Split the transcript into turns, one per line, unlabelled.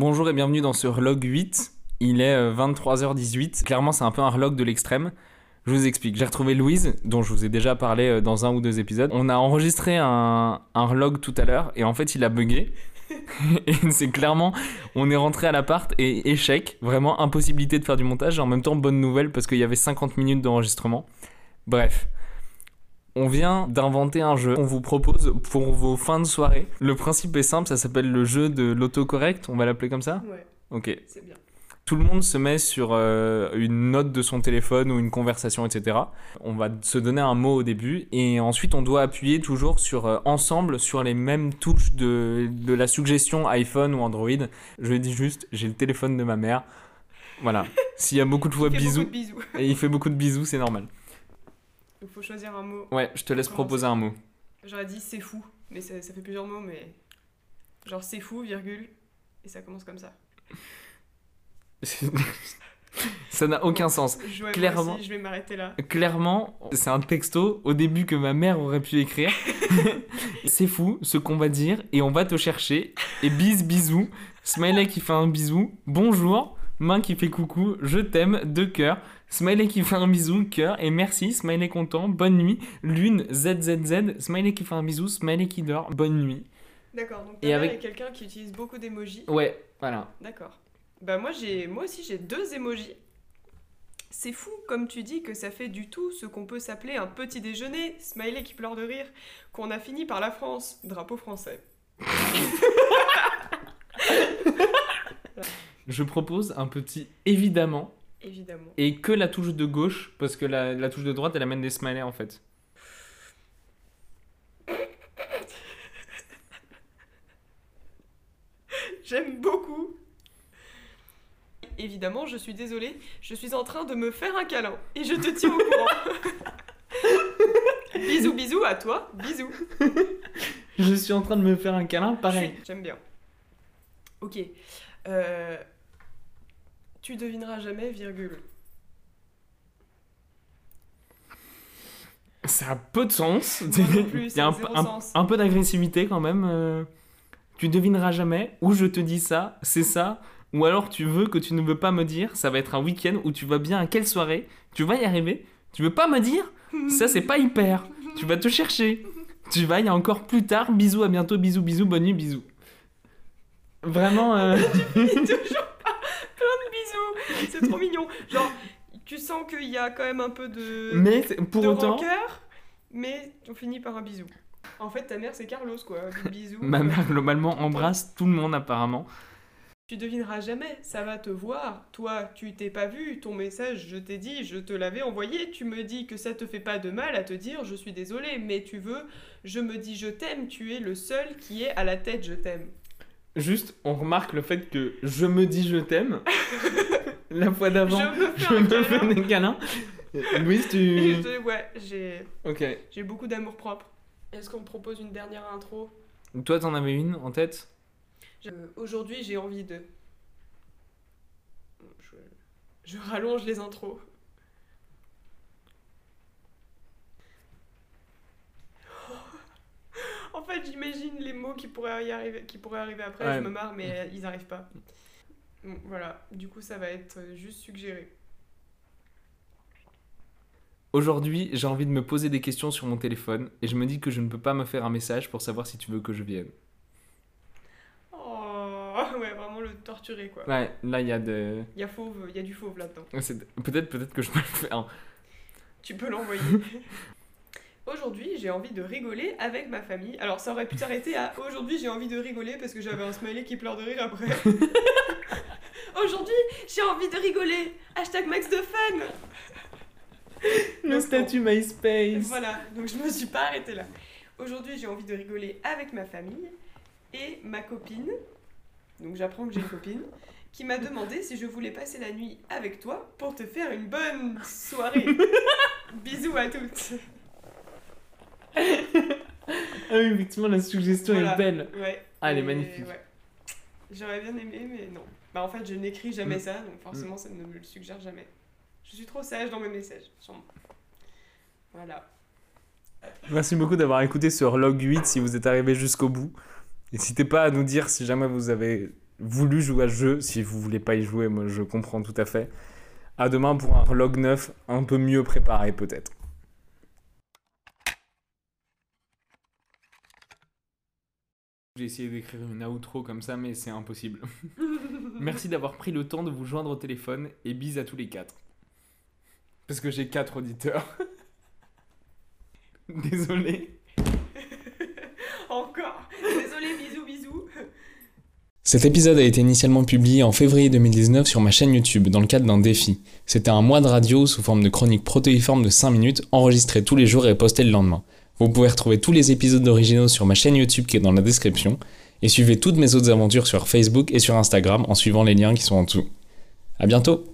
Bonjour et bienvenue dans ce relog 8. Il est euh, 23h18. Clairement, c'est un peu un relog de l'extrême. Je vous explique. J'ai retrouvé Louise, dont je vous ai déjà parlé euh, dans un ou deux épisodes. On a enregistré un, un tout à l'heure et en fait, il a bugué. c'est clairement, on est rentré à l'appart et échec, vraiment impossibilité de faire du montage. Et en même temps, bonne nouvelle parce qu'il y avait 50 minutes d'enregistrement. Bref. On vient d'inventer un jeu qu'on vous propose pour vos fins de soirée. Le principe est simple, ça s'appelle le jeu de l'autocorrect, on va l'appeler comme ça
Ouais,
Ok.
c'est bien.
Tout le monde se met sur euh, une note de son téléphone ou une conversation, etc. On va se donner un mot au début et ensuite on doit appuyer toujours sur euh, ensemble sur les mêmes touches de, de la suggestion iPhone ou Android. Je dis juste, j'ai le téléphone de ma mère. Voilà. S'il y a beaucoup de fois bisous
beaucoup de bisous.
et il fait beaucoup de bisous, c'est normal.
Il faut choisir un mot.
Ouais, je te laisse
Comment
proposer un mot.
J'aurais dit c'est fou, mais ça, ça fait plusieurs mots, mais. Genre c'est fou, virgule, et ça commence comme ça.
Ça n'a aucun sens.
Je,
Clairement.
aussi, je vais m'arrêter là.
Clairement, c'est un texto au début que ma mère aurait pu écrire. c'est fou ce qu'on va dire et on va te chercher. Et bis bisous. Smiley qui fait un bisou. Bonjour. Main qui fait coucou. Je t'aime. Deux cœurs. Smiley qui fait un bisou. Cœur. Et merci. Smiley content. Bonne nuit. Lune. ZZZ. Smiley qui fait un bisou. Smiley qui dort. Bonne nuit.
D'accord, donc
Et avec-
quelqu'un qui utilise beaucoup d'émojis.
Ouais, voilà.
D'accord. Bah moi moi aussi j'ai deux émojis. C'est fou comme tu dis que ça fait du tout ce qu'on peut s'appeler un petit déjeuner, smiley qui pleure de rire, qu'on a fini par la France, drapeau français.
Je propose un petit évidemment
Évidemment.
et que la touche de gauche parce que la, la touche de droite elle amène des smileys en fait.
J'aime beaucoup. Évidemment, je suis désolée, je suis en train de me faire un câlin et je te tiens au courant. bisous bisous à toi, bisous.
Je suis en train de me faire un câlin, pareil.
J'aime bien. Ok. Euh, tu devineras jamais, virgule.
Ça a peu de sens.
Plus,
Il y a un,
sens.
peu d'agressivité quand même. euh. Tu devineras jamais, ou je te dis ça, c'est ça, ou alors tu veux que tu ne veux pas me dire, ça va être un week-end où tu vas bien à quelle soirée, tu vas y arriver, tu veux pas me dire, ça c'est pas hyper, tu vas te chercher, tu vas y a encore plus tard, bisous, à bientôt, bisous, bisous, bonne nuit, bisous. Vraiment, euh.
C'est trop mignon. Genre, tu sens qu'il y a quand même un peu de,
mais pour
de
autant,
rancœur, mais on finit par un bisou. En fait, ta mère, c'est Carlos, quoi. Des bisous.
ma mère globalement embrasse tout le monde apparemment.
Tu devineras jamais, ça va te voir. Toi, tu t'es pas vu, ton message, je t'ai dit, je te l'avais envoyé. Tu me dis que ça te fait pas de mal à te dire je suis désolée, mais tu veux, je me dis je t'aime, tu es le seul qui est à la tête je t'aime.
Juste, on remarque le fait que je me dis je t'aime. La fois d'avant,
je me fais
je
un
me
câlin.
fais des câlins. Louise, tu.
je- ouais, j'ai
Ok.
j'ai beaucoup d'amour propre. Est-ce qu'on me propose une dernière intro?
Toi, t'en avais une en tête?
Euh, Aujourd'hui, j'ai envie de. Je, je rallonge les intros. En fait, j'imagine les mots qui pourraient y arriver, qui pourraient arriver après.
Ouais.
Je me marre, mais ils arrivent pas. Bon, voilà. Du coup, ça va être euh, juste suggéré.
Aujourd'hui, j'ai envie de me poser des questions sur mon téléphone et je me dis que je ne peux pas me faire un message pour savoir si tu veux que je vienne.
Oh, ouais, vraiment le torturer quoi.
Ouais, là, il y a de.
Il y a fauve, il y a du fauve là-dedans.
Peut-être peut que je peux le faire.
Tu peux l'envoyer. Aujourd'hui, j'ai envie de rigoler avec ma famille. Alors, ça aurait pu s'arrêter à aujourd'hui, j'ai envie de rigoler parce que j'avais un smiley qui pleure de rire après. Aujourd'hui, j'ai envie de rigoler. Hashtag max de fun.
Le
Donc,
statut MySpace.
Voilà, donc je me suis pas arrêtée là. Aujourd'hui, j'ai envie de rigoler avec ma famille et ma copine. Donc, j'apprends que j'ai une copine qui m'a demandé si je voulais passer la nuit avec toi pour te faire une bonne soirée. Bisous à toutes.
Ah oui, effectivement, la suggestion
Voilà.
est belle.
Ouais.
Ah, elle est magnifique.
ouais. J'aurais bien aimé, mais non. Bah, en fait, je n'écris jamais
Mm.
ça, donc forcément, ça ne me le suggère jamais. Je suis trop sage dans mes messages, sûrement. Voilà.
Merci beaucoup d'avoir écouté ce log 8 si vous êtes arrivé jusqu'au bout. N'hésitez pas à nous dire si jamais vous avez voulu jouer à ce jeu. Si vous voulez pas y jouer, moi je comprends tout à fait. À demain pour un log 9 un peu mieux préparé peut-être. J'ai essayé d'écrire une outro comme ça, mais c'est impossible. Merci d'avoir pris le temps de vous joindre au téléphone et bise à tous les quatre. Parce que j'ai quatre auditeurs. Désolé.
Encore. Désolé, bisous, bisous.
Cet épisode a été initialement publié en février 2019 sur ma chaîne YouTube dans le cadre d'un défi. C'était un mois de radio sous forme de chronique protéiforme de 5 minutes enregistrée tous les jours et postée le lendemain. Vous pouvez retrouver tous les épisodes originaux sur ma chaîne YouTube qui est dans la description et suivez toutes mes autres aventures sur Facebook et sur Instagram en suivant les liens qui sont en dessous. A bientôt